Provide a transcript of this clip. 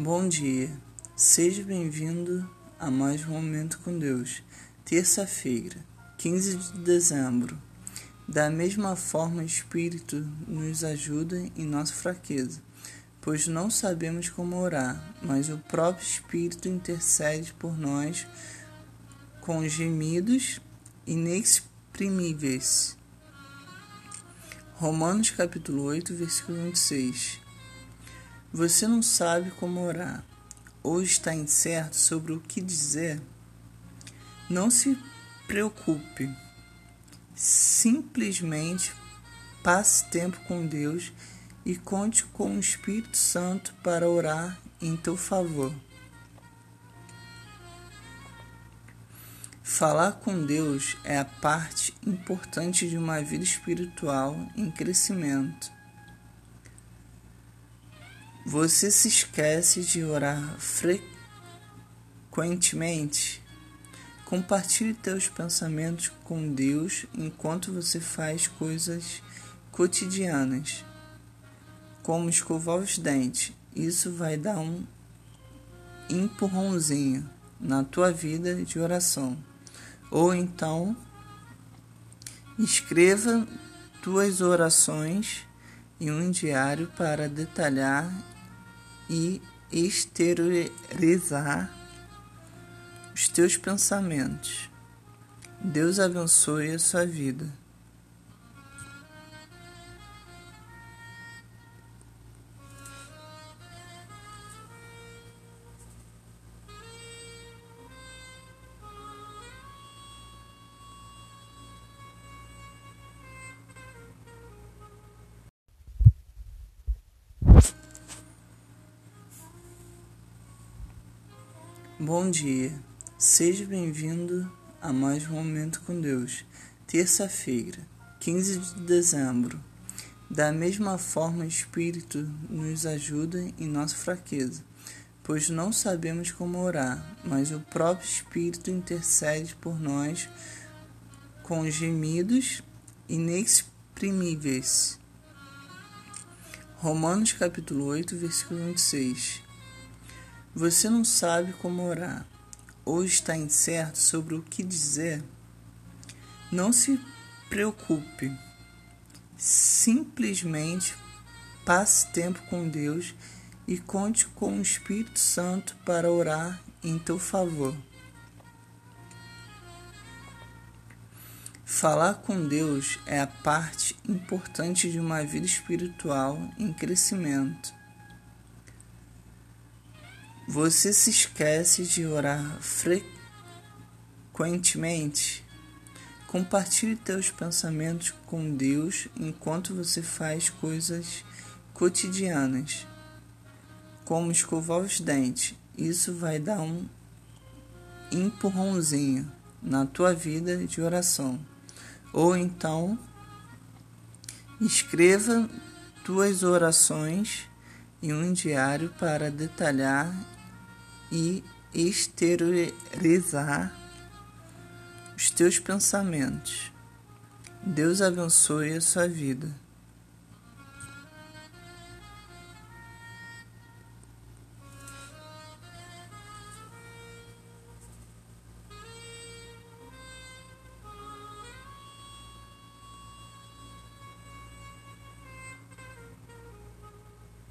Bom dia, seja bem-vindo a mais um Momento com Deus. Terça-feira, 15 de dezembro. Da mesma forma, o Espírito nos ajuda em nossa fraqueza, pois não sabemos como orar, mas o próprio Espírito intercede por nós com gemidos inexprimíveis. Romanos capítulo 8, versículo 26. Você não sabe como orar ou está incerto sobre o que dizer? Não se preocupe. Simplesmente passe tempo com Deus e conte com o Espírito Santo para orar em teu favor. Falar com Deus é a parte importante de uma vida espiritual em crescimento. Você se esquece de orar frequentemente? Compartilhe teus pensamentos com Deus enquanto você faz coisas cotidianas, como escovar os dentes. Isso vai dar um empurrãozinho na tua vida de oração. Ou então, escreva tuas orações em um diário para detalhar e exteriorizar os teus pensamentos. Deus abençoe a sua vida. Bom dia, seja bem-vindo a mais um Momento com Deus. Terça-feira, 15 de dezembro. Da mesma forma, o Espírito nos ajuda em nossa fraqueza, pois não sabemos como orar, mas o próprio Espírito intercede por nós com gemidos inexprimíveis. Romanos capítulo 8, versículo 26. Você não sabe como orar ou está incerto sobre o que dizer? Não se preocupe. Simplesmente passe tempo com Deus e conte com o Espírito Santo para orar em teu favor. Falar com Deus é a parte importante de uma vida espiritual em crescimento. Você se esquece de orar frequentemente? Compartilhe teus pensamentos com Deus enquanto você faz coisas cotidianas, como escovar os dentes. Isso vai dar um empurrãozinho na tua vida de oração. Ou então, escreva tuas orações em um diário para detalhar e exteriorizar os teus pensamentos. Deus abençoe a sua vida.